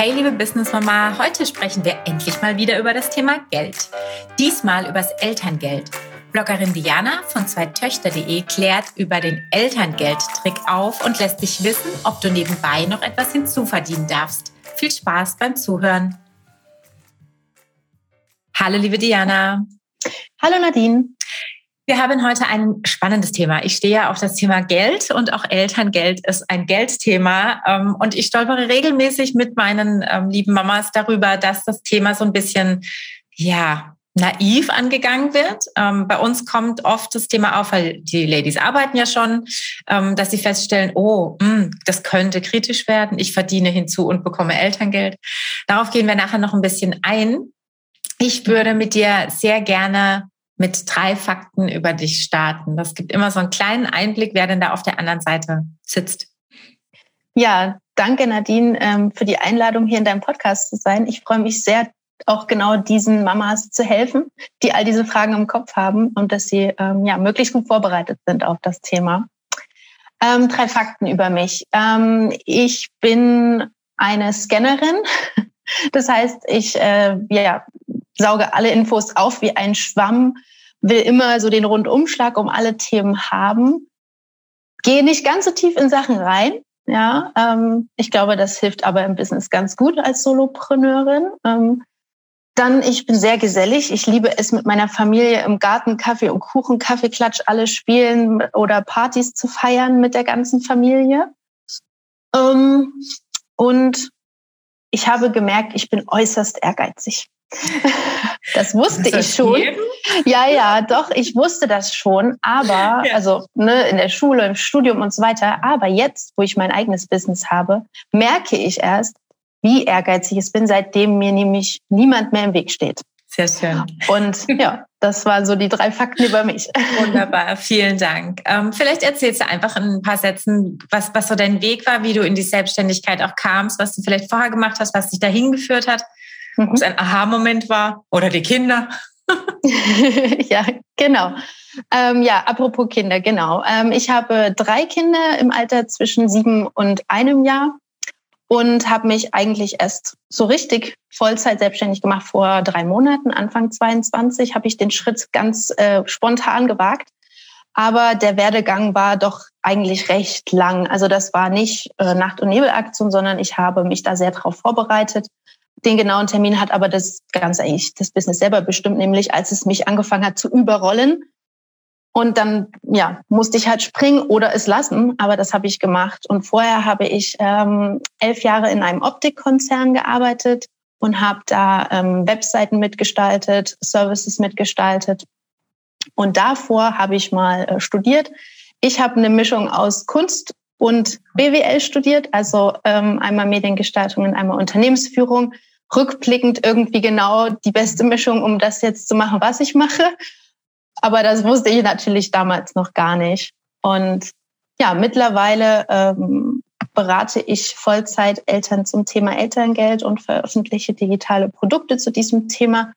Hey liebe Business Mama, heute sprechen wir endlich mal wieder über das Thema Geld. Diesmal übers Elterngeld. Bloggerin Diana von zweitöchter.de klärt über den Elterngeldtrick auf und lässt dich wissen, ob du nebenbei noch etwas hinzuverdienen darfst. Viel Spaß beim Zuhören. Hallo liebe Diana. Hallo Nadine. Wir haben heute ein spannendes Thema. Ich stehe ja auf das Thema Geld und auch Elterngeld ist ein Geldthema. Ähm, und ich stolpere regelmäßig mit meinen ähm, lieben Mamas darüber, dass das Thema so ein bisschen, ja, naiv angegangen wird. Ähm, bei uns kommt oft das Thema auf, weil die Ladies arbeiten ja schon, dass sie feststellen, oh, hm, das könnte kritisch werden. Ich verdiene hinzu und bekomme Elterngeld. Darauf gehen wir nachher noch ein bisschen ein. Ich würde mit dir sehr gerne mit drei Fakten über dich starten. Das gibt immer so einen kleinen Einblick, wer denn da auf der anderen Seite sitzt. Ja, danke Nadine ähm, für die Einladung, hier in deinem Podcast zu sein. Ich freue mich sehr, auch genau diesen Mamas zu helfen, die all diese Fragen im Kopf haben und dass sie ähm, ja möglichst gut vorbereitet sind auf das Thema. Ähm, drei Fakten über mich. Ähm, ich bin eine Scannerin. Das heißt, ich äh, ja, sauge alle Infos auf wie ein Schwamm, will immer so den Rundumschlag um alle Themen haben, gehe nicht ganz so tief in Sachen rein. Ja, ähm, ich glaube, das hilft aber im Business ganz gut als Solopreneurin. Ähm, dann, ich bin sehr gesellig. Ich liebe es, mit meiner Familie im Garten Kaffee und Kuchen, Kaffeeklatsch, alle spielen oder Partys zu feiern mit der ganzen Familie. Ähm, und ich habe gemerkt, ich bin äußerst ehrgeizig. Das wusste das ich schon. Jedem? Ja, ja, doch, ich wusste das schon, aber, ja. also ne, in der Schule, im Studium und so weiter. Aber jetzt, wo ich mein eigenes Business habe, merke ich erst, wie ehrgeizig ich bin, seitdem mir nämlich niemand mehr im Weg steht. Sehr schön. Und ja, das waren so die drei Fakten über mich. Wunderbar, vielen Dank. Ähm, vielleicht erzählst du einfach in ein paar Sätzen, was, was so dein Weg war, wie du in die Selbstständigkeit auch kamst, was du vielleicht vorher gemacht hast, was dich dahin geführt hat mhm. ob es ein Aha-Moment war oder die Kinder. ja, genau. Ähm, ja, apropos Kinder, genau. Ähm, ich habe drei Kinder im Alter zwischen sieben und einem Jahr und habe mich eigentlich erst so richtig Vollzeit selbstständig gemacht vor drei Monaten. Anfang 22 habe ich den Schritt ganz äh, spontan gewagt. Aber der Werdegang war doch eigentlich recht lang. Also das war nicht äh, Nacht- und Nebelaktion, sondern ich habe mich da sehr darauf vorbereitet, den genauen Termin hat aber das Ganze eigentlich das Business selber bestimmt, nämlich als es mich angefangen hat zu überrollen. Und dann ja, musste ich halt springen oder es lassen, aber das habe ich gemacht. Und vorher habe ich ähm, elf Jahre in einem Optikkonzern gearbeitet und habe da ähm, Webseiten mitgestaltet, Services mitgestaltet. Und davor habe ich mal äh, studiert. Ich habe eine Mischung aus Kunst und BWL studiert, also ähm, einmal Mediengestaltung und einmal Unternehmensführung rückblickend irgendwie genau die beste Mischung, um das jetzt zu machen, was ich mache. Aber das wusste ich natürlich damals noch gar nicht. Und ja, mittlerweile ähm, berate ich Vollzeit Eltern zum Thema Elterngeld und veröffentliche digitale Produkte zu diesem Thema,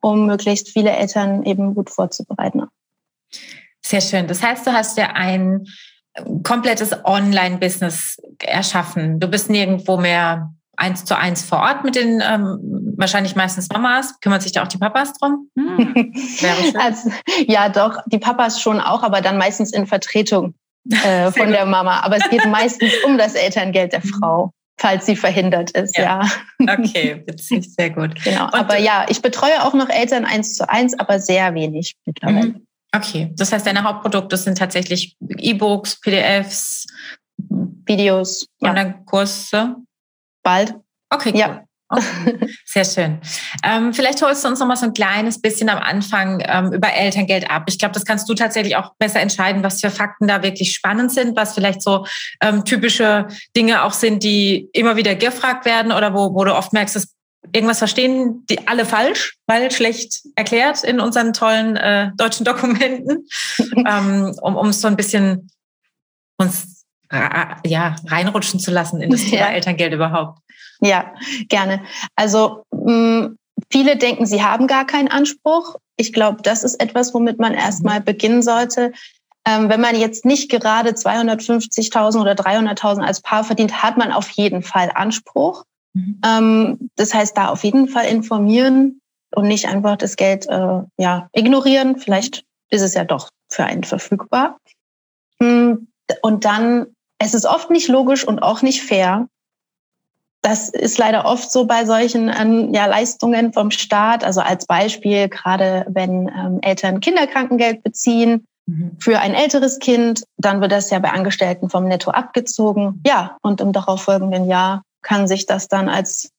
um möglichst viele Eltern eben gut vorzubereiten. Sehr schön. Das heißt, du hast ja ein komplettes Online-Business erschaffen. Du bist nirgendwo mehr eins zu eins vor Ort mit den ähm, wahrscheinlich meistens Mamas. Kümmert sich da auch die Papas drum? Hm, also, ja, doch, die Papas schon auch, aber dann meistens in Vertretung äh, von der Mama. Aber es geht meistens um das Elterngeld der mhm. Frau, falls sie verhindert ist, ja. ja. Okay, witzig, sehr gut. Genau. Und, aber ja, ich betreue auch noch Eltern eins zu eins, aber sehr wenig mittlerweile. Mhm. Okay, das heißt, deine Hauptprodukte sind tatsächlich E-Books, PDFs, Videos, Online-Kurse bald. Okay, cool. Ja. Okay. Sehr schön. Ähm, vielleicht holst du uns noch mal so ein kleines bisschen am Anfang ähm, über Elterngeld ab. Ich glaube, das kannst du tatsächlich auch besser entscheiden, was für Fakten da wirklich spannend sind, was vielleicht so ähm, typische Dinge auch sind, die immer wieder gefragt werden oder wo, wo du oft merkst, dass irgendwas verstehen die alle falsch, weil schlecht erklärt in unseren tollen äh, deutschen Dokumenten, ähm, um, um so ein bisschen uns ja, reinrutschen zu lassen in das Thema ja. Elterngeld überhaupt? Ja, gerne. Also mh, mm, viele denken, sie haben gar keinen Anspruch. Ich glaube, das ist etwas, womit man erstmal mhm. beginnen sollte. Ähm, wenn man jetzt nicht gerade 250.000 oder 300.000 als Paar verdient, hat man auf jeden Fall Anspruch. Mhm. Ähm, das heißt, da auf jeden Fall informieren und nicht einfach das Geld äh, ja, ignorieren. Vielleicht ist es ja doch für einen verfügbar. Hm, und dann, es ist oft nicht logisch und auch nicht fair. Das ist leider oft so bei solchen ähm, ja, Leistungen vom Staat. Also als Beispiel, gerade wenn ähm, Eltern Kinderkrankengeld beziehen mhm. für ein älteres Kind, dann wird das ja bei Angestellten vom Netto abgezogen. Ja, und im darauffolgenden Jahr kann sich das dann als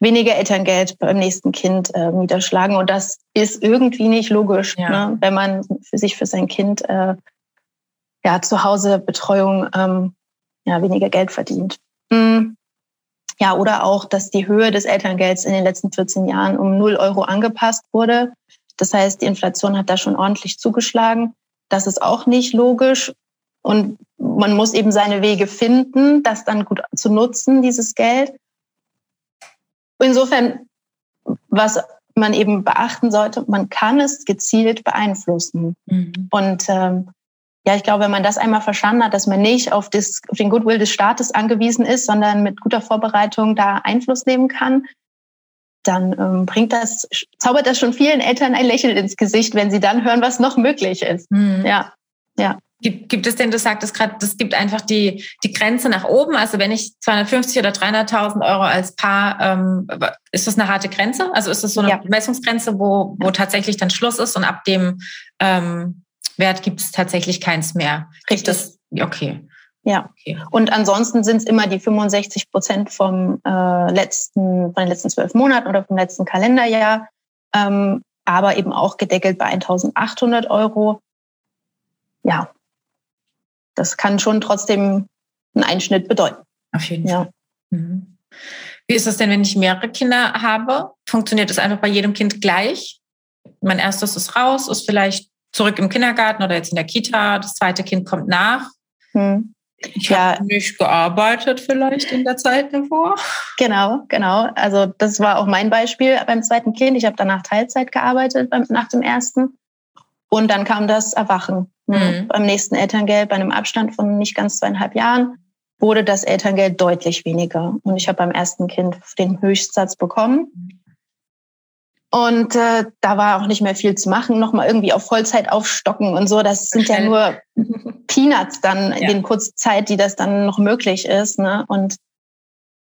weniger Elterngeld beim nächsten Kind äh, niederschlagen. Und das ist irgendwie nicht logisch, ja. ne? wenn man für sich für sein Kind äh, ja zu Hause Betreuung ähm, ja weniger Geld verdient. Mhm. Ja, oder auch, dass die Höhe des Elterngelds in den letzten 14 Jahren um 0 Euro angepasst wurde. Das heißt, die Inflation hat da schon ordentlich zugeschlagen. Das ist auch nicht logisch. Und man muss eben seine Wege finden, das dann gut zu nutzen, dieses Geld. Insofern, was man eben beachten sollte, man kann es gezielt beeinflussen. Mhm. Und ähm, ja, ich glaube, wenn man das einmal verstanden hat, dass man nicht auf, das, auf den Goodwill des Staates angewiesen ist, sondern mit guter Vorbereitung da Einfluss nehmen kann, dann ähm, bringt das, zaubert das schon vielen Eltern ein Lächeln ins Gesicht, wenn sie dann hören, was noch möglich ist. Mhm. Ja, ja. Gibt, gibt es denn, du sagtest gerade, das gibt einfach die, die Grenze nach oben. Also wenn ich 250 oder 300.000 Euro als Paar, ähm, ist das eine harte Grenze? Also ist das so eine ja. Messungsgrenze, wo, wo tatsächlich dann Schluss ist und ab dem ähm, Wert gibt es tatsächlich keins mehr? Richtig. Das, okay. Ja. Okay. Und ansonsten sind es immer die 65 Prozent vom äh, letzten, von den letzten zwölf Monaten oder vom letzten Kalenderjahr, ähm, aber eben auch gedeckelt bei 1.800 Euro. Ja, das kann schon trotzdem einen Einschnitt bedeuten. Auf jeden Fall. Ja. Mhm. Wie ist das denn, wenn ich mehrere Kinder habe? Funktioniert das einfach bei jedem Kind gleich? Mein erstes ist raus, ist vielleicht zurück im Kindergarten oder jetzt in der Kita. Das zweite Kind kommt nach. Hm. Ich ja. habe nicht gearbeitet vielleicht in der Zeit davor. Genau, genau. Also das war auch mein Beispiel beim zweiten Kind. Ich habe danach Teilzeit gearbeitet beim, nach dem ersten. Und dann kam das Erwachen. Ne? Mhm. Beim nächsten Elterngeld, bei einem Abstand von nicht ganz zweieinhalb Jahren, wurde das Elterngeld deutlich weniger. Und ich habe beim ersten Kind den Höchstsatz bekommen. Und äh, da war auch nicht mehr viel zu machen, nochmal irgendwie auf Vollzeit aufstocken und so. Das sind ja nur Peanuts dann in ja. den kurzen Zeit, die das dann noch möglich ist. Ne? Und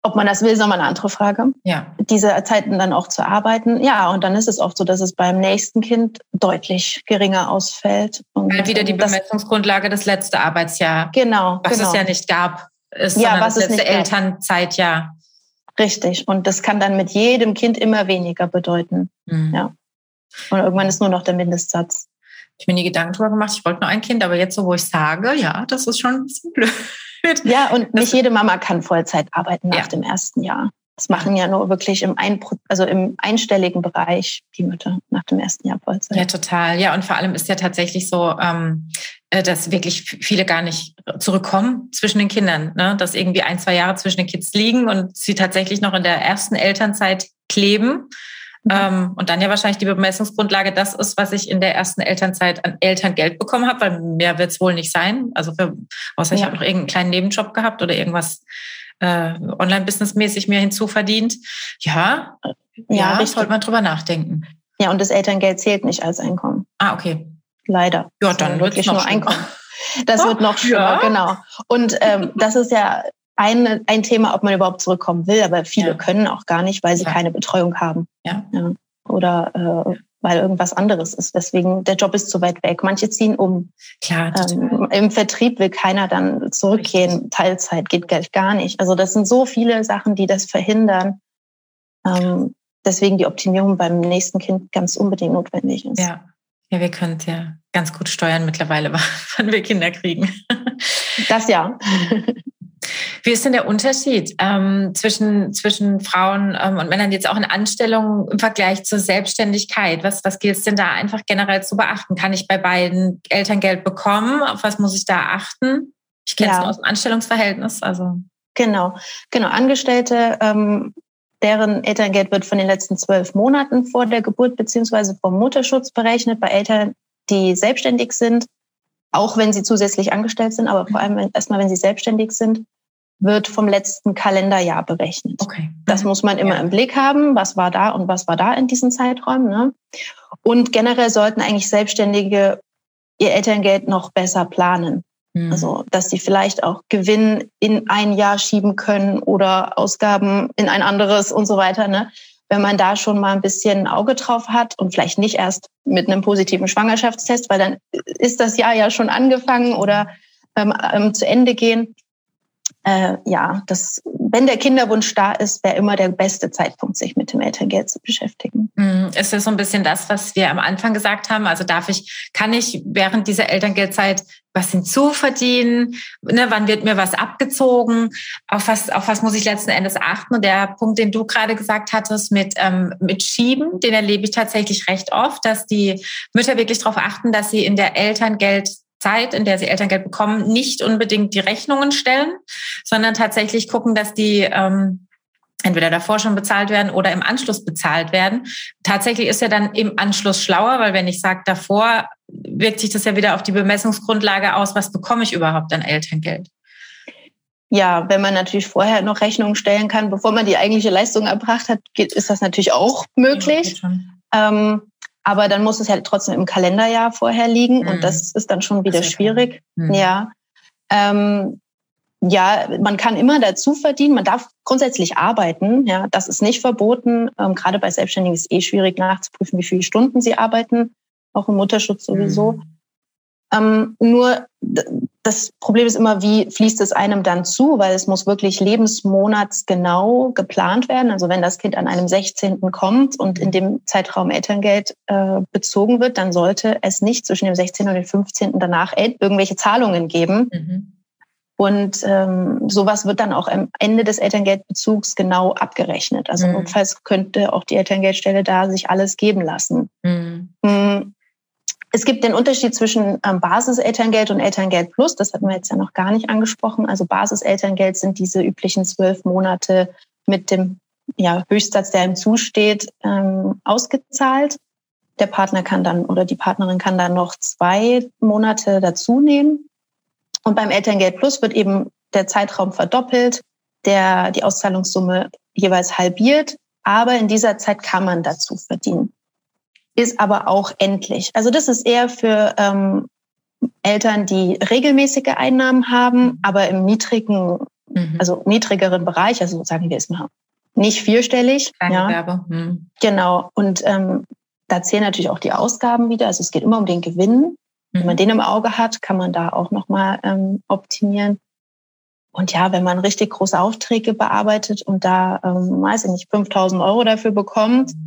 ob man das will, ist nochmal eine andere Frage. Ja. Diese Zeiten dann auch zu arbeiten. Ja, und dann ist es oft so, dass es beim nächsten Kind deutlich geringer ausfällt. Und Weil wieder die Bemessungsgrundlage das letzte Arbeitsjahr. Genau. Was genau. es ja nicht gab, ist, ja, was das letzte Elternzeitjahr. Richtig. Und das kann dann mit jedem Kind immer weniger bedeuten. Mhm. Ja. Und irgendwann ist nur noch der Mindestsatz. Ich mir nie Gedanken darüber gemacht, ich wollte nur ein Kind, aber jetzt so, wo ich sage, ja, das ist schon ein bisschen blöd. Ja, und nicht jede Mama kann Vollzeit arbeiten nach ja. dem ersten Jahr. Das machen ja nur wirklich im, ein, also im einstelligen Bereich die Mütter nach dem ersten Jahr Vollzeit. Ja, total. Ja, und vor allem ist ja tatsächlich so, ähm, äh, dass wirklich viele gar nicht zurückkommen zwischen den Kindern, ne? dass irgendwie ein, zwei Jahre zwischen den Kids liegen und sie tatsächlich noch in der ersten Elternzeit kleben. Mhm. Ähm, und dann ja wahrscheinlich die Bemessungsgrundlage das ist, was ich in der ersten Elternzeit an Elterngeld bekommen habe, weil mehr wird es wohl nicht sein. Also für, außer ich ja. habe noch irgendeinen kleinen Nebenjob gehabt oder irgendwas äh, Online-Business-mäßig mir hinzuverdient. Ja, ja, ja sollte man drüber nachdenken. Ja, und das Elterngeld zählt nicht als Einkommen. Ah, okay. Leider. Ja, dann wirklich nur Einkommen. Das wird noch schlimmer, ja. genau. Und ähm, das ist ja ein, ein Thema, ob man überhaupt zurückkommen will, aber viele ja. können auch gar nicht, weil sie ja. keine Betreuung haben. Ja. ja. Oder äh, weil irgendwas anderes ist. Deswegen, der Job ist zu weit weg. Manche ziehen um. Klar. Ähm, Im Vertrieb will keiner dann zurückgehen. Richtig. Teilzeit geht gar nicht. Also das sind so viele Sachen, die das verhindern. Ähm, deswegen die Optimierung beim nächsten Kind ganz unbedingt notwendig ist. Ja. Ja, wir können es ja ganz gut steuern mittlerweile, wann wir Kinder kriegen. Das ja. Wie ist denn der Unterschied ähm, zwischen, zwischen Frauen ähm, und Männern jetzt auch in Anstellungen im Vergleich zur Selbstständigkeit? Was, was gilt es denn da einfach generell zu beachten? Kann ich bei beiden Elterngeld bekommen? Auf was muss ich da achten? Ich kenne es ja. nur aus dem Anstellungsverhältnis. Also. Genau, genau. Angestellte, ähm, deren Elterngeld wird von den letzten zwölf Monaten vor der Geburt beziehungsweise vom Mutterschutz berechnet. Bei Eltern, die selbstständig sind, auch wenn sie zusätzlich angestellt sind, aber vor allem erstmal, wenn sie selbstständig sind, wird vom letzten Kalenderjahr berechnet. Okay. Das muss man immer ja. im Blick haben. Was war da und was war da in diesen Zeiträumen? Ne? Und generell sollten eigentlich Selbstständige ihr Elterngeld noch besser planen. Mhm. Also, dass sie vielleicht auch Gewinn in ein Jahr schieben können oder Ausgaben in ein anderes und so weiter. Ne? Wenn man da schon mal ein bisschen ein Auge drauf hat und vielleicht nicht erst mit einem positiven Schwangerschaftstest, weil dann ist das Jahr ja schon angefangen oder ähm, ähm, zu Ende gehen. Äh, ja, das, wenn der Kinderwunsch da ist, wäre immer der beste Zeitpunkt, sich mit dem Elterngeld zu beschäftigen. Mhm. Ist das so ein bisschen das, was wir am Anfang gesagt haben? Also darf ich, kann ich während dieser Elterngeldzeit was hinzuverdienen? Ne, wann wird mir was abgezogen? Auf was, auf was muss ich letzten Endes achten? Und der Punkt, den du gerade gesagt hattest mit, ähm, mit Schieben, den erlebe ich tatsächlich recht oft, dass die Mütter wirklich darauf achten, dass sie in der Elterngeld Zeit, in der sie Elterngeld bekommen, nicht unbedingt die Rechnungen stellen, sondern tatsächlich gucken, dass die ähm, entweder davor schon bezahlt werden oder im Anschluss bezahlt werden. Tatsächlich ist ja dann im Anschluss schlauer, weil wenn ich sage davor, wirkt sich das ja wieder auf die Bemessungsgrundlage aus, was bekomme ich überhaupt an Elterngeld. Ja, wenn man natürlich vorher noch Rechnungen stellen kann, bevor man die eigentliche Leistung erbracht hat, ist das natürlich auch möglich. Ja, aber dann muss es ja trotzdem im Kalenderjahr vorher liegen mhm. und das ist dann schon wieder schwierig. Mhm. Ja. Ähm, ja, man kann immer dazu verdienen. Man darf grundsätzlich arbeiten. Ja, das ist nicht verboten. Ähm, gerade bei Selbstständigen ist es eh schwierig nachzuprüfen, wie viele Stunden sie arbeiten. Auch im Mutterschutz sowieso. Mhm. Ähm, nur das Problem ist immer, wie fließt es einem dann zu, weil es muss wirklich lebensmonatsgenau geplant werden. Also wenn das Kind an einem 16. kommt und in dem Zeitraum Elterngeld äh, bezogen wird, dann sollte es nicht zwischen dem 16. und dem 15. danach irgendwelche Zahlungen geben. Mhm. Und ähm, sowas wird dann auch am Ende des Elterngeldbezugs genau abgerechnet. Also mhm. notfalls könnte auch die Elterngeldstelle da sich alles geben lassen. Mhm. Es gibt den Unterschied zwischen ähm, Basiselterngeld und Elterngeld Plus. Das hatten wir jetzt ja noch gar nicht angesprochen. Also Basiselterngeld sind diese üblichen zwölf Monate mit dem ja, Höchstsatz, der ihm zusteht, ähm, ausgezahlt. Der Partner kann dann oder die Partnerin kann dann noch zwei Monate dazu nehmen. Und beim Elterngeld Plus wird eben der Zeitraum verdoppelt, der, die Auszahlungssumme jeweils halbiert. Aber in dieser Zeit kann man dazu verdienen ist aber auch endlich. Also das ist eher für ähm, Eltern, die regelmäßige Einnahmen haben, aber im niedrigen, mhm. also niedrigeren Bereich, also sagen wir es mal, nicht vierstellig. Ja. Mhm. Genau. Und ähm, da zählen natürlich auch die Ausgaben wieder. Also es geht immer um den Gewinn. Mhm. Wenn man mhm. den im Auge hat, kann man da auch nochmal ähm, optimieren. Und ja, wenn man richtig große Aufträge bearbeitet und da, ähm, weiß ich nicht, 5000 Euro dafür bekommt, mhm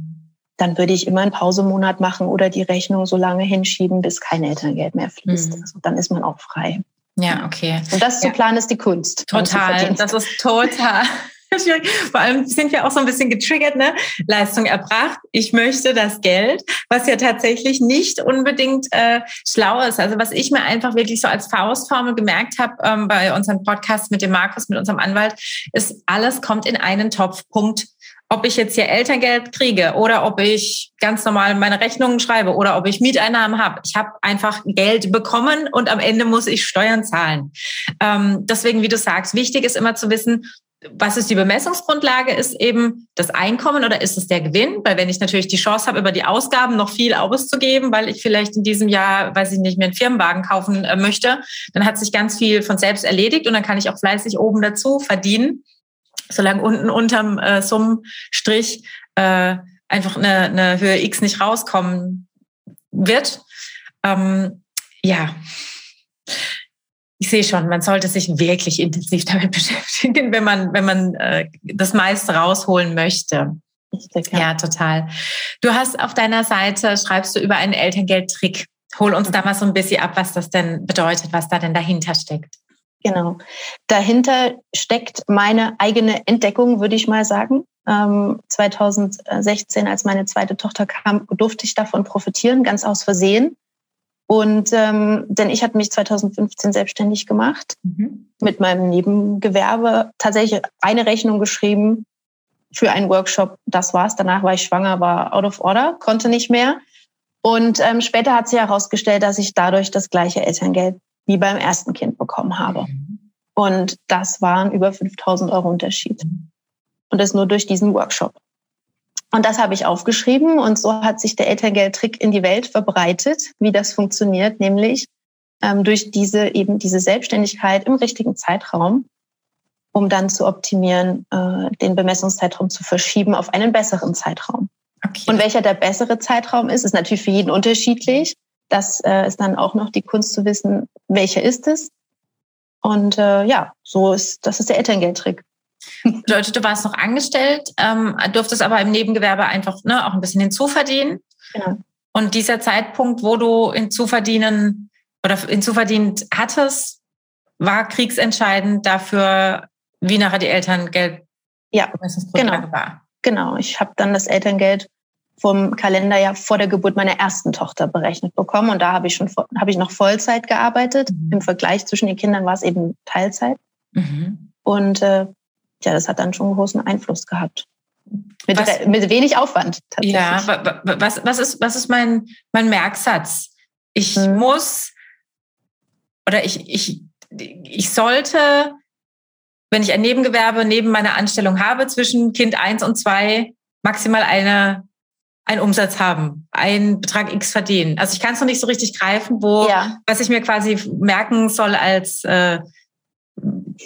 dann würde ich immer einen Pausemonat machen oder die Rechnung so lange hinschieben, bis kein Elterngeld mehr fließt. Mhm. Also dann ist man auch frei. Ja, okay. Und das zu planen ist die Kunst. Total. Das ist total. Vor allem sind wir auch so ein bisschen getriggert, ne? Leistung erbracht. Ich möchte das Geld, was ja tatsächlich nicht unbedingt äh, schlau ist. Also was ich mir einfach wirklich so als Faustformel gemerkt habe ähm, bei unserem Podcast mit dem Markus, mit unserem Anwalt, ist alles kommt in einen Topf. Punkt ob ich jetzt hier Elterngeld kriege oder ob ich ganz normal meine Rechnungen schreibe oder ob ich Mieteinnahmen habe. Ich habe einfach Geld bekommen und am Ende muss ich Steuern zahlen. Ähm, deswegen, wie du sagst, wichtig ist immer zu wissen, was ist die Bemessungsgrundlage? Ist eben das Einkommen oder ist es der Gewinn? Weil wenn ich natürlich die Chance habe, über die Ausgaben noch viel auszugeben, weil ich vielleicht in diesem Jahr, weiß ich nicht, mir einen Firmenwagen kaufen äh, möchte, dann hat sich ganz viel von selbst erledigt und dann kann ich auch fleißig oben dazu verdienen solange unten unterm äh, Summenstrich äh, einfach eine, eine Höhe X nicht rauskommen wird. Ähm, ja, ich sehe schon, man sollte sich wirklich intensiv damit beschäftigen, wenn man, wenn man äh, das meiste rausholen möchte. Richtig, ja. ja, total. Du hast auf deiner Seite, schreibst du über einen Elterngeldtrick. Hol uns da mal so ein bisschen ab, was das denn bedeutet, was da denn dahinter steckt. Genau. Dahinter steckt meine eigene Entdeckung, würde ich mal sagen. 2016, ähm, als meine zweite Tochter kam, durfte ich davon profitieren, ganz aus Versehen. Und ähm, denn ich hatte mich 2015 selbstständig gemacht mhm. mit meinem Nebengewerbe, tatsächlich eine Rechnung geschrieben für einen Workshop. Das war's. Danach war ich schwanger, war out of order, konnte nicht mehr. Und ähm, später hat sich herausgestellt, dass ich dadurch das gleiche Elterngeld wie beim ersten Kind bekommen habe. Mhm. Und das waren über 5000 Euro Unterschied. Und das nur durch diesen Workshop. Und das habe ich aufgeschrieben und so hat sich der Elterngeldtrick in die Welt verbreitet, wie das funktioniert, nämlich ähm, durch diese eben diese Selbstständigkeit im richtigen Zeitraum, um dann zu optimieren, äh, den Bemessungszeitraum zu verschieben auf einen besseren Zeitraum. Okay. Und welcher der bessere Zeitraum ist, ist natürlich für jeden unterschiedlich. Das äh, ist dann auch noch die Kunst zu wissen, welcher ist es. Und äh, ja, so ist das ist der Elterngeldtrick. Bedeutet, du warst noch angestellt, ähm, durftest aber im Nebengewerbe einfach ne, auch ein bisschen hinzuverdienen. Genau. Und dieser Zeitpunkt, wo du hinzuverdienen oder hinzuverdient hattest, war kriegsentscheidend dafür, wie nachher die Elterngeld ja, genau. war. Genau, ich habe dann das Elterngeld vom Kalenderjahr vor der Geburt meiner ersten Tochter berechnet bekommen und da habe ich schon habe ich noch Vollzeit gearbeitet. Mhm. Im Vergleich zwischen den Kindern war es eben Teilzeit. Mhm. Und äh, ja, das hat dann schon großen Einfluss gehabt. Mit, was, mit wenig Aufwand tatsächlich. Ja, was, was, ist, was ist mein, mein Merksatz? Ich hm. muss oder ich, ich, ich sollte, wenn ich ein Nebengewerbe neben meiner Anstellung habe, zwischen Kind eins und zwei maximal eine, einen Umsatz haben, einen Betrag X verdienen. Also ich kann es noch nicht so richtig greifen, wo, ja. was ich mir quasi merken soll als äh,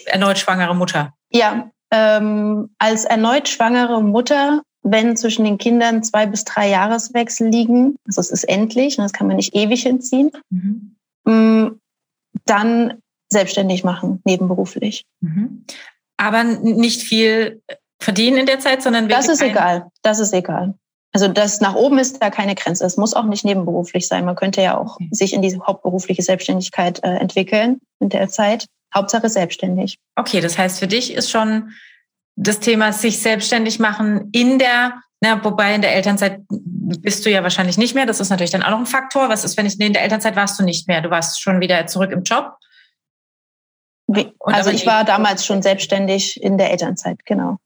erneut schwangere Mutter. Ja, ähm, als erneut schwangere Mutter, wenn zwischen den Kindern zwei bis drei Jahreswechsel liegen, also es ist endlich, und das kann man nicht ewig hinziehen, mhm. Mm, dann selbstständig machen, nebenberuflich. Mhm. Aber nicht viel verdienen in der Zeit, sondern Das ist egal. Das ist egal. Also das nach oben ist da keine Grenze. Es muss auch nicht nebenberuflich sein. Man könnte ja auch okay. sich in diese hauptberufliche Selbstständigkeit äh, entwickeln in der Zeit. Hauptsache selbstständig. Okay, das heißt, für dich ist schon das Thema sich selbstständig machen in der, na, wobei in der Elternzeit bist du ja wahrscheinlich nicht mehr. Das ist natürlich dann auch noch ein Faktor. Was ist, wenn ich, nee, in der Elternzeit warst du nicht mehr? Du warst schon wieder zurück im Job? Wie, also ich war damals schon selbstständig in der Elternzeit, genau.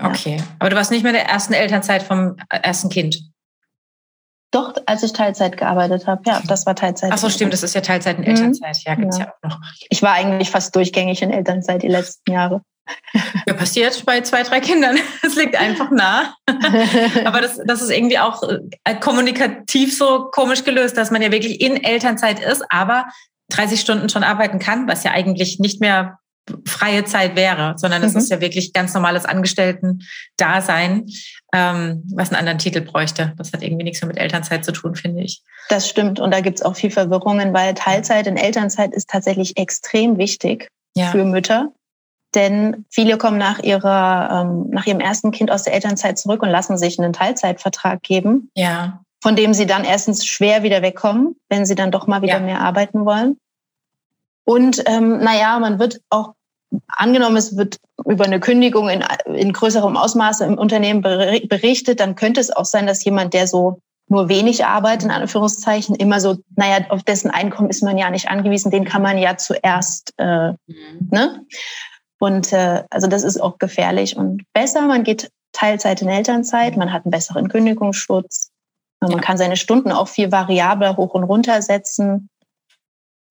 Okay, ja. aber du warst nicht mehr in der ersten Elternzeit vom ersten Kind? Doch, als ich Teilzeit gearbeitet habe, ja, das war Teilzeit. Ach so, stimmt, das ist ja Teilzeit in Elternzeit. Ja, gibt's ja. ja auch noch. Ich war eigentlich fast durchgängig in Elternzeit die letzten Jahre. Ja, passiert bei zwei, drei Kindern. Es liegt einfach nah. Aber das, das ist irgendwie auch äh, kommunikativ so komisch gelöst, dass man ja wirklich in Elternzeit ist, aber 30 Stunden schon arbeiten kann, was ja eigentlich nicht mehr freie Zeit wäre, sondern es mhm. ist ja wirklich ganz normales Angestellten-Dasein, ähm, was einen anderen Titel bräuchte. Das hat irgendwie nichts mehr mit Elternzeit zu tun, finde ich. Das stimmt und da gibt es auch viel Verwirrungen, weil Teilzeit in Elternzeit ist tatsächlich extrem wichtig ja. für Mütter. Denn viele kommen nach ihrer, ähm, nach ihrem ersten Kind aus der Elternzeit zurück und lassen sich einen Teilzeitvertrag geben. Ja. Von dem sie dann erstens schwer wieder wegkommen, wenn sie dann doch mal wieder ja. mehr arbeiten wollen. Und ähm, naja, man wird auch angenommen, es wird über eine Kündigung in, in größerem Ausmaße im Unternehmen berichtet, dann könnte es auch sein, dass jemand, der so nur wenig arbeitet, in Anführungszeichen, immer so, naja, auf dessen Einkommen ist man ja nicht angewiesen, den kann man ja zuerst, äh, mhm. ne? Und äh, also das ist auch gefährlich und besser, man geht Teilzeit in Elternzeit, man hat einen besseren Kündigungsschutz, man ja. kann seine Stunden auch viel variabler hoch und runter setzen.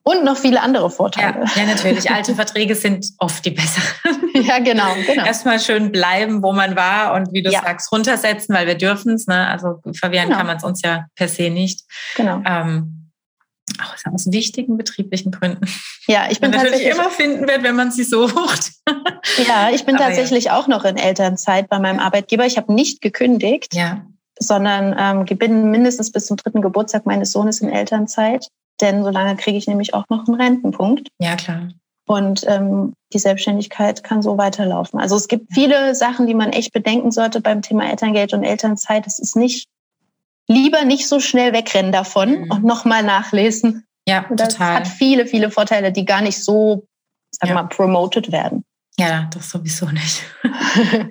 Und noch viele andere Vorteile. Ja, ja, natürlich. Alte Verträge sind oft die besseren. Ja, genau. genau. Erstmal schön bleiben, wo man war und wie du ja. sagst, runtersetzen, weil wir dürfen es. Ne? Also verwehren genau. kann man es uns ja per se nicht. Genau. Ähm, auch aus wichtigen betrieblichen Gründen. Ja, ich bin man natürlich immer finden wird, wenn man sie sucht. Ja, ich bin Aber tatsächlich ja. auch noch in Elternzeit bei meinem Arbeitgeber. Ich habe nicht gekündigt, ja. sondern ähm, bin mindestens bis zum dritten Geburtstag meines Sohnes in Elternzeit. Denn solange kriege ich nämlich auch noch einen Rentenpunkt. Ja, klar. Und ähm, die Selbstständigkeit kann so weiterlaufen. Also es gibt viele Sachen, die man echt bedenken sollte beim Thema Elterngeld und Elternzeit. Es ist nicht lieber nicht so schnell wegrennen davon mhm. und nochmal nachlesen. Ja, das total. hat viele, viele Vorteile, die gar nicht so, sag ja. mal, promoted werden. Ja, das sowieso nicht.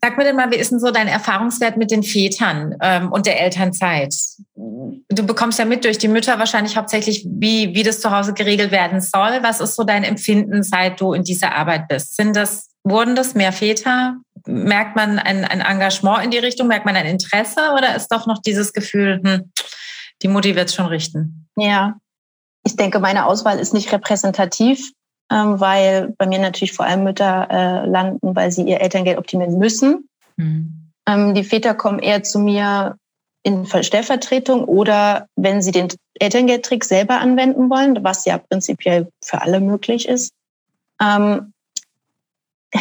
Sag mir denn mal, wie ist denn so dein Erfahrungswert mit den Vätern ähm, und der Elternzeit? Du bekommst ja mit durch die Mütter wahrscheinlich hauptsächlich, wie, wie das zu Hause geregelt werden soll. Was ist so dein Empfinden, seit du in dieser Arbeit bist? Sind das, wurden das mehr Väter? Merkt man ein, ein Engagement in die Richtung? Merkt man ein Interesse? Oder ist doch noch dieses Gefühl, hm, die Mutti wird es schon richten? Ja, ich denke, meine Auswahl ist nicht repräsentativ ähm, weil bei mir natürlich vor allem Mütter äh, landen, weil sie ihr Elterngeld optimieren müssen. Mhm. Ähm, die Väter kommen eher zu mir in Stellvertretung oder wenn sie den Elterngeldtrick selber anwenden wollen, was ja prinzipiell für alle möglich ist. Ähm,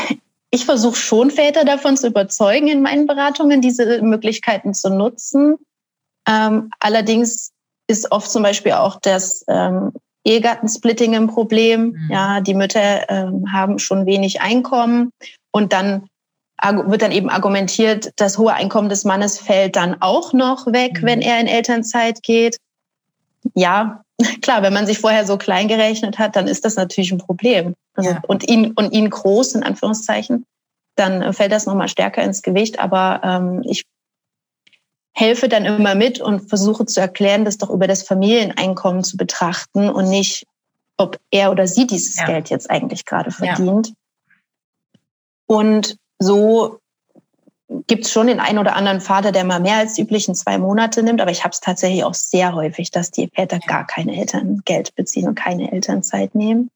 ich versuche schon Väter davon zu überzeugen, in meinen Beratungen diese Möglichkeiten zu nutzen. Ähm, allerdings ist oft zum Beispiel auch das ähm, Ehegattensplitting ein Problem. Mhm. Ja, die Mütter ähm, haben schon wenig Einkommen und dann wird dann eben argumentiert, das hohe Einkommen des Mannes fällt dann auch noch weg, mhm. wenn er in Elternzeit geht. Ja, klar, wenn man sich vorher so klein gerechnet hat, dann ist das natürlich ein Problem. Also, ja. Und ihn und ihn groß in Anführungszeichen, dann fällt das nochmal stärker ins Gewicht. Aber ähm, ich helfe dann immer mit und versuche zu erklären, das doch über das Familieneinkommen zu betrachten und nicht, ob er oder sie dieses ja. Geld jetzt eigentlich gerade verdient. Ja. Und so gibt es schon den einen oder anderen Vater, der mal mehr als üblichen zwei Monate nimmt, aber ich habe es tatsächlich auch sehr häufig, dass die Väter gar keine Elterngeld beziehen und keine Elternzeit nehmen.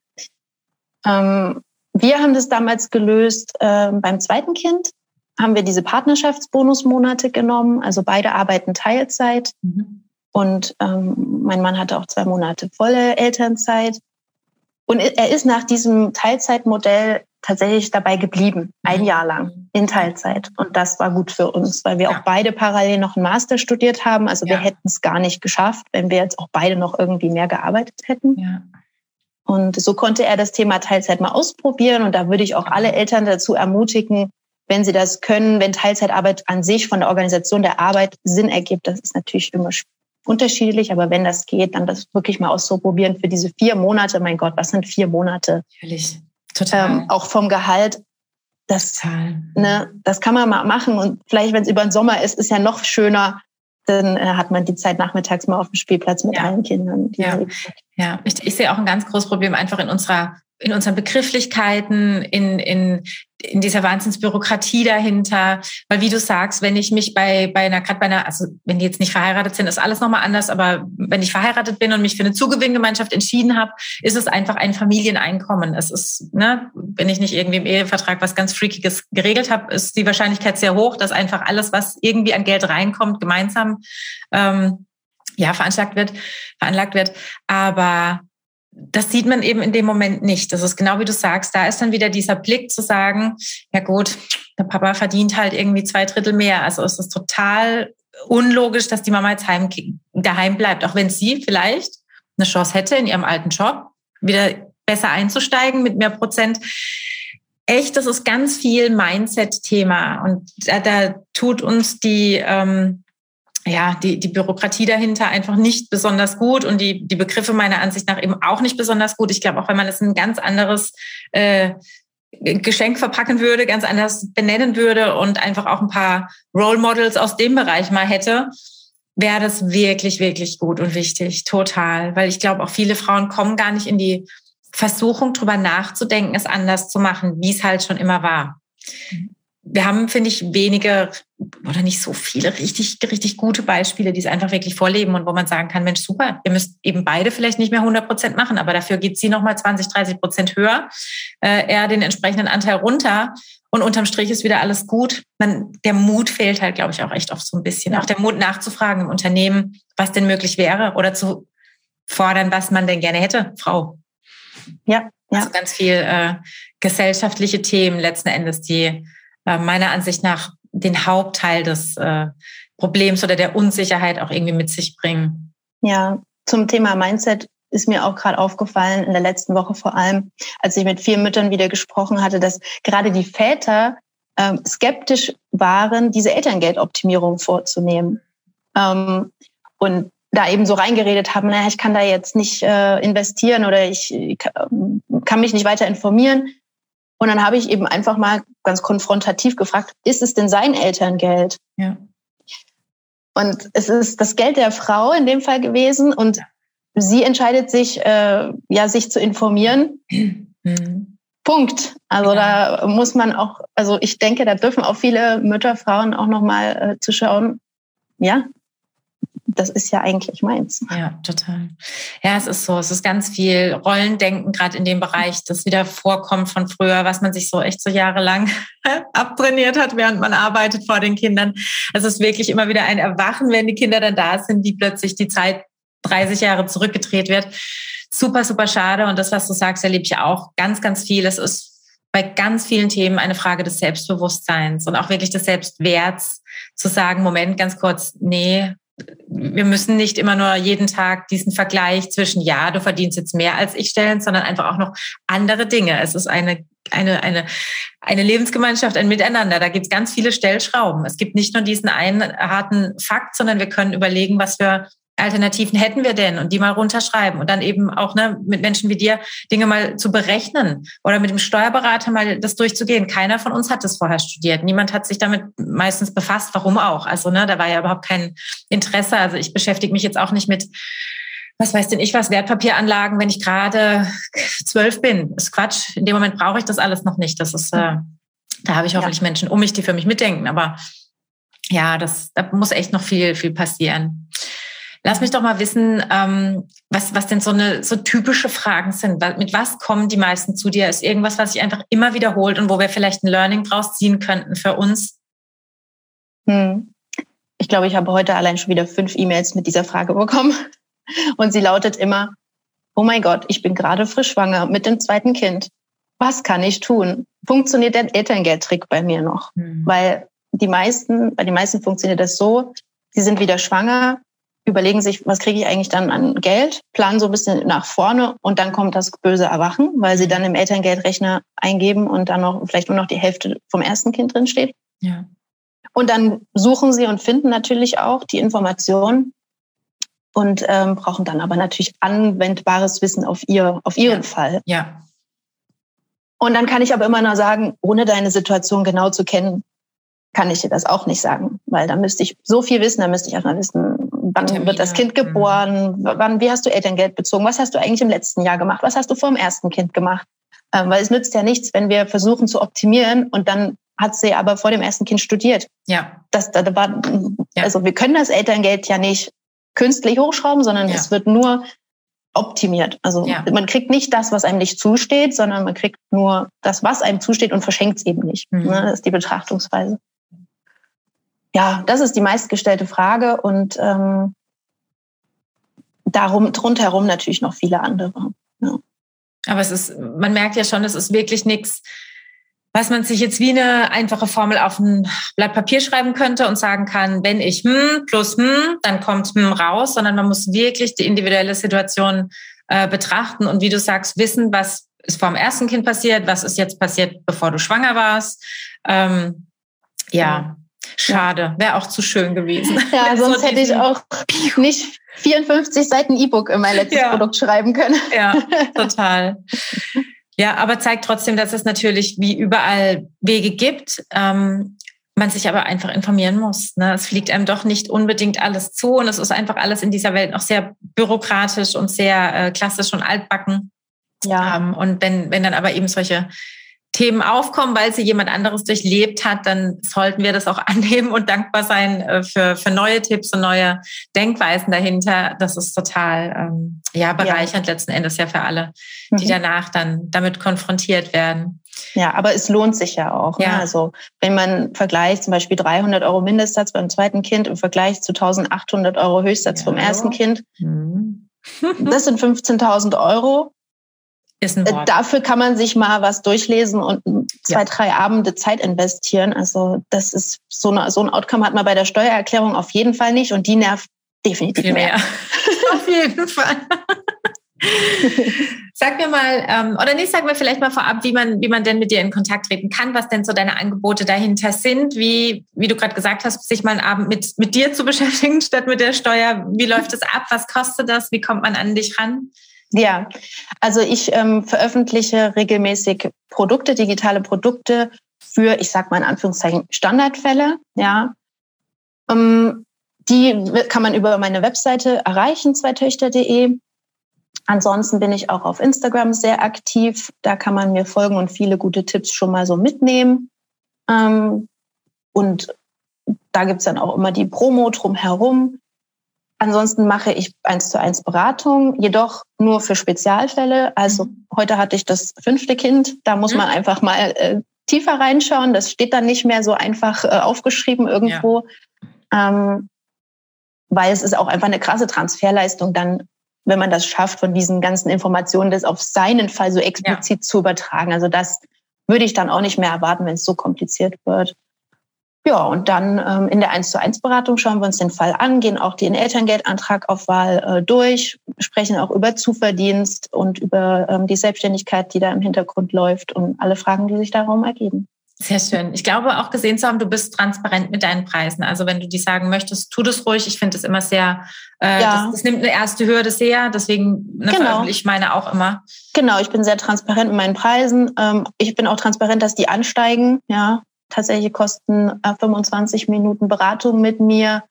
Ähm, wir haben das damals gelöst äh, beim zweiten Kind haben wir diese Partnerschaftsbonusmonate genommen. Also beide arbeiten Teilzeit. Mhm. Und ähm, mein Mann hatte auch zwei Monate volle Elternzeit. Und er ist nach diesem Teilzeitmodell tatsächlich dabei geblieben, ein Jahr lang in Teilzeit. Und das war gut für uns, weil wir ja. auch beide parallel noch einen Master studiert haben. Also ja. wir hätten es gar nicht geschafft, wenn wir jetzt auch beide noch irgendwie mehr gearbeitet hätten. Ja. Und so konnte er das Thema Teilzeit mal ausprobieren. Und da würde ich auch alle Eltern dazu ermutigen, wenn sie das können, wenn Teilzeitarbeit an sich von der Organisation der Arbeit Sinn ergibt, das ist natürlich immer unterschiedlich, aber wenn das geht, dann das wirklich mal auszuprobieren für diese vier Monate. Mein Gott, was sind vier Monate? Natürlich. Total. Ähm, auch vom Gehalt. Das, ne, das kann man mal machen. Und vielleicht, wenn es über den Sommer ist, ist ja noch schöner, dann äh, hat man die Zeit nachmittags mal auf dem Spielplatz mit ja. allen Kindern. Ja, ja. Ich, ich sehe auch ein ganz großes Problem einfach in unserer in unseren Begrifflichkeiten, in, in, in dieser Wahnsinnsbürokratie dahinter. Weil wie du sagst, wenn ich mich bei, bei einer, gerade bei einer, also wenn die jetzt nicht verheiratet sind, ist alles nochmal anders, aber wenn ich verheiratet bin und mich für eine Zugewinngemeinschaft entschieden habe, ist es einfach ein Familieneinkommen. Es ist, ne, wenn ich nicht irgendwie im Ehevertrag was ganz Freakiges geregelt habe, ist die Wahrscheinlichkeit sehr hoch, dass einfach alles, was irgendwie an Geld reinkommt, gemeinsam ähm, ja, veranschlagt wird, veranlagt wird. Aber das sieht man eben in dem Moment nicht. Das ist genau wie du sagst. Da ist dann wieder dieser Blick zu sagen, ja gut, der Papa verdient halt irgendwie zwei Drittel mehr. Also es ist total unlogisch, dass die Mama jetzt heim, daheim bleibt, auch wenn sie vielleicht eine Chance hätte, in ihrem alten Job wieder besser einzusteigen mit mehr Prozent. Echt, das ist ganz viel Mindset-Thema und da, da tut uns die ähm, ja, die, die Bürokratie dahinter einfach nicht besonders gut und die, die Begriffe meiner Ansicht nach eben auch nicht besonders gut. Ich glaube, auch wenn man es ein ganz anderes äh, Geschenk verpacken würde, ganz anders benennen würde und einfach auch ein paar Role Models aus dem Bereich mal hätte, wäre das wirklich, wirklich gut und wichtig. Total. Weil ich glaube, auch viele Frauen kommen gar nicht in die Versuchung, drüber nachzudenken, es anders zu machen, wie es halt schon immer war. Wir haben, finde ich, wenige oder nicht so viele richtig, richtig gute Beispiele, die es einfach wirklich vorleben und wo man sagen kann, Mensch, super, ihr müsst eben beide vielleicht nicht mehr 100 Prozent machen, aber dafür geht sie nochmal 20, 30 Prozent höher, äh, er den entsprechenden Anteil runter und unterm Strich ist wieder alles gut. Man, der Mut fehlt halt, glaube ich, auch echt oft so ein bisschen. Auch der Mut nachzufragen im Unternehmen, was denn möglich wäre oder zu fordern, was man denn gerne hätte, Frau. Ja, ja. Also ganz viel äh, gesellschaftliche Themen letzten Endes, die äh, meiner Ansicht nach den Hauptteil des äh, Problems oder der Unsicherheit auch irgendwie mit sich bringen. Ja, zum Thema Mindset ist mir auch gerade aufgefallen, in der letzten Woche vor allem, als ich mit vielen Müttern wieder gesprochen hatte, dass gerade die Väter ähm, skeptisch waren, diese Elterngeldoptimierung vorzunehmen. Ähm, und da eben so reingeredet haben, naja, ich kann da jetzt nicht äh, investieren oder ich, ich kann mich nicht weiter informieren. Und dann habe ich eben einfach mal ganz konfrontativ gefragt, ist es denn sein Elterngeld? Ja. Und es ist das Geld der Frau in dem Fall gewesen und sie entscheidet sich, äh, ja, sich zu informieren. Mhm. Punkt. Also ja. da muss man auch, also ich denke, da dürfen auch viele Mütter, Frauen auch nochmal äh, zu schauen, ja, das ist ja eigentlich meins. Ja, total. Ja, es ist so. Es ist ganz viel Rollendenken, gerade in dem Bereich, das wieder vorkommt von früher, was man sich so echt so jahrelang abtrainiert hat, während man arbeitet vor den Kindern. Es ist wirklich immer wieder ein Erwachen, wenn die Kinder dann da sind, wie plötzlich die Zeit 30 Jahre zurückgedreht wird. Super, super schade. Und das, was du sagst, erlebe ich auch ganz, ganz viel. Es ist bei ganz vielen Themen eine Frage des Selbstbewusstseins und auch wirklich des Selbstwerts zu sagen, Moment, ganz kurz, nee, wir müssen nicht immer nur jeden Tag diesen Vergleich zwischen, ja, du verdienst jetzt mehr als ich stellen, sondern einfach auch noch andere Dinge. Es ist eine, eine, eine, eine Lebensgemeinschaft, ein Miteinander. Da gibt es ganz viele Stellschrauben. Es gibt nicht nur diesen einen harten Fakt, sondern wir können überlegen, was wir Alternativen hätten wir denn und die mal runterschreiben und dann eben auch ne, mit Menschen wie dir Dinge mal zu berechnen oder mit dem Steuerberater mal das durchzugehen. Keiner von uns hat das vorher studiert. Niemand hat sich damit meistens befasst. Warum auch? Also ne, da war ja überhaupt kein Interesse. Also ich beschäftige mich jetzt auch nicht mit was weiß denn ich was, Wertpapieranlagen, wenn ich gerade zwölf bin. Das ist Quatsch. In dem Moment brauche ich das alles noch nicht. Das ist, äh, da habe ich hoffentlich ja. Menschen um mich, die für mich mitdenken. Aber ja, das, da muss echt noch viel, viel passieren. Lass mich doch mal wissen, ähm, was, was denn so eine so typische Fragen sind. Mit was kommen die meisten zu dir? Ist irgendwas, was sich einfach immer wiederholt und wo wir vielleicht ein Learning draus ziehen könnten für uns? Hm. Ich glaube, ich habe heute allein schon wieder fünf E-Mails mit dieser Frage bekommen. Und sie lautet immer, oh mein Gott, ich bin gerade frisch schwanger mit dem zweiten Kind. Was kann ich tun? Funktioniert der Elterngeldtrick bei mir noch? Hm. Weil die meisten, bei den meisten funktioniert das so, sie sind wieder schwanger, überlegen sich, was kriege ich eigentlich dann an Geld, planen so ein bisschen nach vorne und dann kommt das böse Erwachen, weil sie dann im Elterngeldrechner eingeben und dann noch vielleicht nur noch die Hälfte vom ersten Kind drin steht. Ja. Und dann suchen sie und finden natürlich auch die Informationen und ähm, brauchen dann aber natürlich anwendbares Wissen auf ihr, auf ihren ja. Fall. Ja. Und dann kann ich aber immer nur sagen, ohne deine Situation genau zu kennen, kann ich dir das auch nicht sagen, weil da müsste ich so viel wissen, da müsste ich erstmal wissen, wann Termine. wird das Kind geboren, mhm. wann, wie hast du Elterngeld bezogen, was hast du eigentlich im letzten Jahr gemacht, was hast du vor dem ersten Kind gemacht, ähm, weil es nützt ja nichts, wenn wir versuchen zu optimieren und dann hat sie aber vor dem ersten Kind studiert. Ja. Das, da war, ja. also wir können das Elterngeld ja nicht künstlich hochschrauben, sondern ja. es wird nur optimiert. Also ja. man kriegt nicht das, was einem nicht zusteht, sondern man kriegt nur das, was einem zusteht und verschenkt es eben nicht. Mhm. Ne? Das ist die Betrachtungsweise ja, das ist die meistgestellte Frage und ähm, darum rundherum natürlich noch viele andere. Ja. Aber es ist, man merkt ja schon, es ist wirklich nichts, was man sich jetzt wie eine einfache Formel auf ein Blatt Papier schreiben könnte und sagen kann, wenn ich hm plus hm, dann kommt hm raus, sondern man muss wirklich die individuelle Situation äh, betrachten und wie du sagst, wissen, was ist vor dem ersten Kind passiert, was ist jetzt passiert, bevor du schwanger warst. Ähm, ja, Schade, wäre auch zu schön gewesen. Ja, sonst so hätte ich auch nicht 54 Seiten E-Book in mein letztes ja. Produkt schreiben können. Ja, total. Ja, aber zeigt trotzdem, dass es natürlich wie überall Wege gibt. Ähm, man sich aber einfach informieren muss. Ne? Es fliegt einem doch nicht unbedingt alles zu und es ist einfach alles in dieser Welt noch sehr bürokratisch und sehr äh, klassisch und altbacken. Ja. Ähm, und wenn, wenn dann aber eben solche Themen aufkommen, weil sie jemand anderes durchlebt hat, dann sollten wir das auch annehmen und dankbar sein äh, für, für neue Tipps und neue Denkweisen dahinter. Das ist total ähm, ja, bereichernd ja. letzten Endes ja für alle, die mhm. danach dann damit konfrontiert werden. Ja, aber es lohnt sich ja auch. Ne? Ja. Ne? Also wenn man vergleicht zum Beispiel 300 Euro Mindestsatz beim zweiten Kind im Vergleich zu 1800 Euro Höchstsatz ja. vom ersten Kind, mhm. das sind 15.000 Euro ist ein äh, Wort. Dafür kann man sich mal was durchlesen und zwei, ja. drei Abende Zeit investieren. Also das ist so, eine, so ein Outcome hat man bei der Steuererklärung auf jeden Fall nicht und die nervt definitiv Viel mehr. mehr. auf jeden Fall. sag mir mal, ähm, oder nicht, sag mir vielleicht mal vorab, wie man, wie man denn mit dir in Kontakt treten kann, was denn so deine Angebote dahinter sind, wie, wie du gerade gesagt hast, sich mal einen Abend mit, mit dir zu beschäftigen statt mit der Steuer. Wie läuft es ab? Was kostet das? Wie kommt man an dich ran? Ja, also ich ähm, veröffentliche regelmäßig Produkte, digitale Produkte für, ich sag mal in Anführungszeichen, Standardfälle. Ja, ähm, die kann man über meine Webseite erreichen, zweitöchter.de. Ansonsten bin ich auch auf Instagram sehr aktiv. Da kann man mir folgen und viele gute Tipps schon mal so mitnehmen. Ähm, und da gibt's dann auch immer die Promo drumherum. Ansonsten mache ich eins zu eins Beratung, jedoch nur für Spezialfälle. Also mhm. heute hatte ich das fünfte Kind. Da muss mhm. man einfach mal äh, tiefer reinschauen. Das steht dann nicht mehr so einfach äh, aufgeschrieben irgendwo. Ja. Ähm, weil es ist auch einfach eine krasse Transferleistung, dann, wenn man das schafft, von diesen ganzen Informationen das auf seinen Fall so explizit ja. zu übertragen. Also das würde ich dann auch nicht mehr erwarten, wenn es so kompliziert wird. Ja, und dann ähm, in der 1 zu 1 Beratung schauen wir uns den Fall an, gehen auch den Elterngeldantrag auf Wahl äh, durch, sprechen auch über Zuverdienst und über ähm, die Selbstständigkeit, die da im Hintergrund läuft und alle Fragen, die sich darum ergeben. Sehr schön. Ich glaube auch gesehen zu haben, du bist transparent mit deinen Preisen. Also wenn du die sagen möchtest, tu das ruhig. Ich finde das immer sehr, äh, ja. das, das, nimmt eine erste Hürde sehr. Deswegen ne, genau. ich meine auch immer. Genau, ich bin sehr transparent mit meinen Preisen. Ähm, ich bin auch transparent, dass die ansteigen. Ja, tatsächlich kosten 25 äh, Minuten Beratung mit mir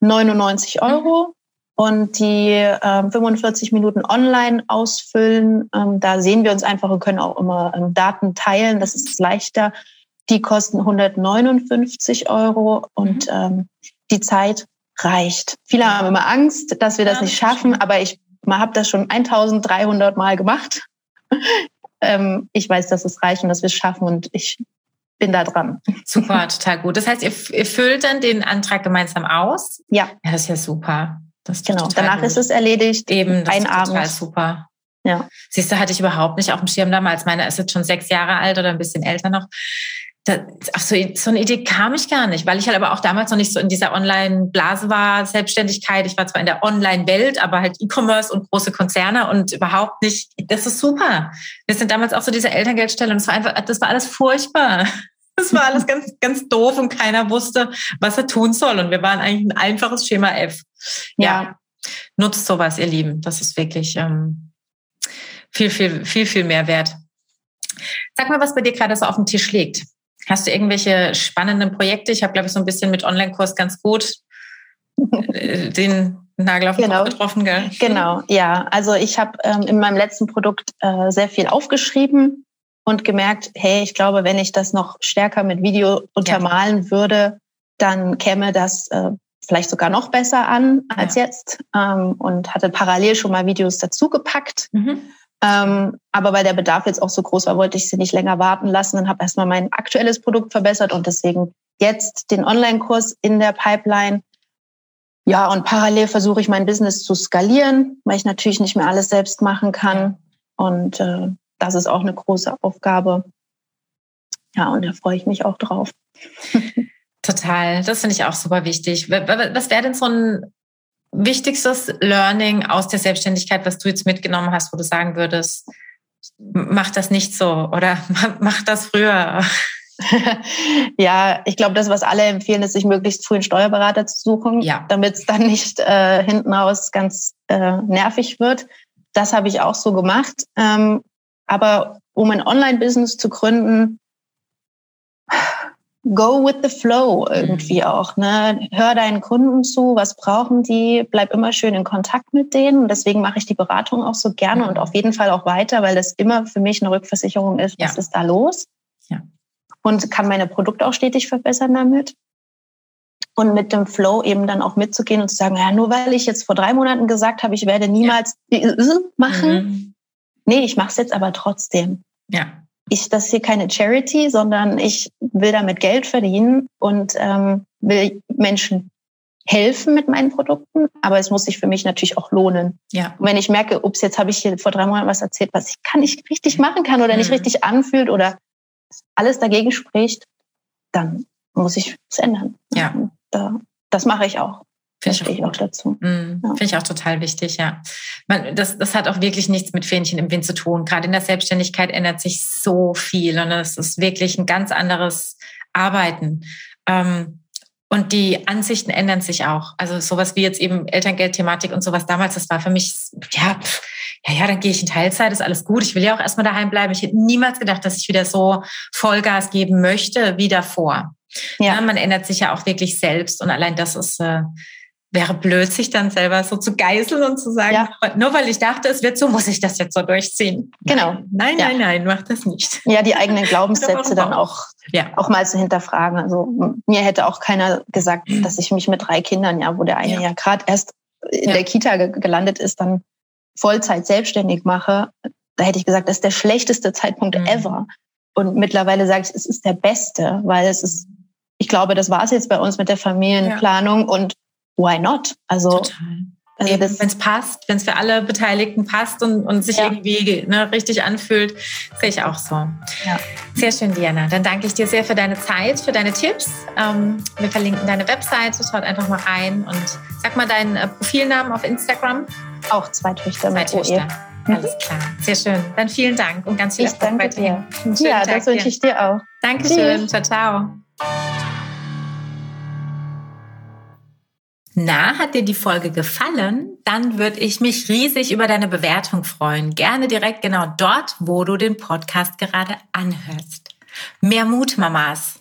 99 mhm. Euro. Und die äh, 45 Minuten online ausfüllen, ähm, da sehen wir uns einfach und können auch immer ähm, Daten teilen. Das ist leichter. Die kosten 159 Euro und mhm. ähm, die Zeit reicht. Viele haben immer Angst, dass wir das ja, nicht schaffen, aber ich habe das schon 1300 Mal gemacht. ähm, ich weiß, dass es reicht und dass wir es schaffen und ich bin da dran. Super, total gut. Das heißt, ihr, ihr füllt dann den Antrag gemeinsam aus? Ja. Ja, das ist ja super. Das genau. Danach gut. ist es erledigt. Eben, das ein ist Abend. total super. Ja. Siehst du, hatte ich überhaupt nicht auf dem Schirm damals. Meine ist jetzt schon sechs Jahre alt oder ein bisschen älter noch. Da, ach so, so eine Idee kam ich gar nicht, weil ich halt aber auch damals noch nicht so in dieser Online-Blase war, Selbstständigkeit. Ich war zwar in der Online-Welt, aber halt E-Commerce und große Konzerne und überhaupt nicht. Das ist super. Wir sind damals auch so diese Elterngeldstelle und das war einfach, das war alles furchtbar. Das war alles ganz, ganz doof und keiner wusste, was er tun soll. Und wir waren eigentlich ein einfaches Schema F. Ja, ja. nutzt sowas, ihr Lieben. Das ist wirklich ähm, viel, viel, viel, viel mehr wert. Sag mal, was bei dir gerade so auf dem Tisch liegt. Hast du irgendwelche spannenden Projekte? Ich habe, glaube ich, so ein bisschen mit Online-Kurs ganz gut äh, den Nagel auf den genau. Kopf getroffen, gell? Genau, ja. Also ich habe ähm, in meinem letzten Produkt äh, sehr viel aufgeschrieben und gemerkt, hey, ich glaube, wenn ich das noch stärker mit Video untermalen ja. würde, dann käme das äh, vielleicht sogar noch besser an als ja. jetzt ähm, und hatte parallel schon mal Videos dazu gepackt. Mhm. Ähm, aber weil der Bedarf jetzt auch so groß war, wollte ich sie nicht länger warten lassen und habe erstmal mein aktuelles Produkt verbessert und deswegen jetzt den Online-Kurs in der Pipeline. Ja, und parallel versuche ich mein Business zu skalieren, weil ich natürlich nicht mehr alles selbst machen kann. Und äh, das ist auch eine große Aufgabe. Ja, und da freue ich mich auch drauf. Total, das finde ich auch super wichtig. Was wäre denn so ein wichtigstes Learning aus der Selbstständigkeit, was du jetzt mitgenommen hast, wo du sagen würdest, mach das nicht so oder mach das früher? ja, ich glaube, das, was alle empfehlen, ist, sich möglichst früh einen Steuerberater zu suchen, ja. damit es dann nicht äh, hinten raus ganz äh, nervig wird. Das habe ich auch so gemacht. Ähm, aber um ein Online-Business zu gründen, go with the flow irgendwie mhm. auch. Ne? Hör deinen Kunden zu, was brauchen die, bleib immer schön in Kontakt mit denen. Und deswegen mache ich die Beratung auch so gerne mhm. und auf jeden Fall auch weiter, weil das immer für mich eine Rückversicherung ist, was ja. ist da los. Ja. Und kann meine Produkte auch stetig verbessern damit. Und mit dem Flow eben dann auch mitzugehen und zu sagen, ja, nur weil ich jetzt vor drei Monaten gesagt habe, ich werde niemals ja. machen, mhm nee, ich mache es jetzt aber trotzdem. Ja. Ich, das ist hier keine Charity, sondern ich will damit Geld verdienen und ähm, will Menschen helfen mit meinen Produkten, aber es muss sich für mich natürlich auch lohnen. Ja. Und wenn ich merke, ups, jetzt habe ich hier vor drei Monaten was erzählt, was ich kann nicht richtig machen kann oder mhm. nicht richtig anfühlt oder alles dagegen spricht, dann muss ich es ändern. Ja. Da, das mache ich auch. Finde ich, auch dazu. Mm, ja. Finde ich auch total wichtig, ja. Man, das, das hat auch wirklich nichts mit Fähnchen im Wind zu tun. Gerade in der Selbstständigkeit ändert sich so viel und es ist wirklich ein ganz anderes Arbeiten. Ähm, und die Ansichten ändern sich auch. Also sowas wie jetzt eben Elterngeldthematik und sowas damals, das war für mich, ja, pff, ja, ja, dann gehe ich in Teilzeit, ist alles gut. Ich will ja auch erstmal daheim bleiben. Ich hätte niemals gedacht, dass ich wieder so Vollgas geben möchte wie davor. Ja. ja man ändert sich ja auch wirklich selbst und allein das ist, äh, wäre blöd, sich dann selber so zu geißeln und zu sagen, ja. nur weil ich dachte, es wird so, muss ich das jetzt so durchziehen. Genau. Nein, ja. nein, nein, mach das nicht. Ja, die eigenen Glaubenssätze dann auch, ja. auch mal zu hinterfragen. Also mir hätte auch keiner gesagt, dass ich mich mit drei Kindern, ja, wo der eine ja, ja gerade erst in der Kita gelandet ist, dann Vollzeit selbstständig mache, da hätte ich gesagt, das ist der schlechteste Zeitpunkt mhm. ever. Und mittlerweile sage ich, es ist der beste, weil es ist, ich glaube, das war es jetzt bei uns mit der Familienplanung und why not? Also Total. Also wenn es passt, wenn es für alle Beteiligten passt und, und sich ja. irgendwie ne, richtig anfühlt, sehe ich auch so. Ja. Sehr schön, Diana. Dann danke ich dir sehr für deine Zeit, für deine Tipps. Ähm, wir verlinken deine Webseite, schaut einfach mal rein und sag mal deinen äh, Profilnamen auf Instagram. Auch zwei Töchter. Zwei Töchter. Mhm. Alles klar. Sehr schön. Dann vielen Dank und ganz viel ich Erfolg danke dir. Ja, Tag das wünsche ich dir auch. Dankeschön. Ciao, ciao. Na, hat dir die Folge gefallen? Dann würde ich mich riesig über deine Bewertung freuen. Gerne direkt genau dort, wo du den Podcast gerade anhörst. Mehr Mut, Mamas.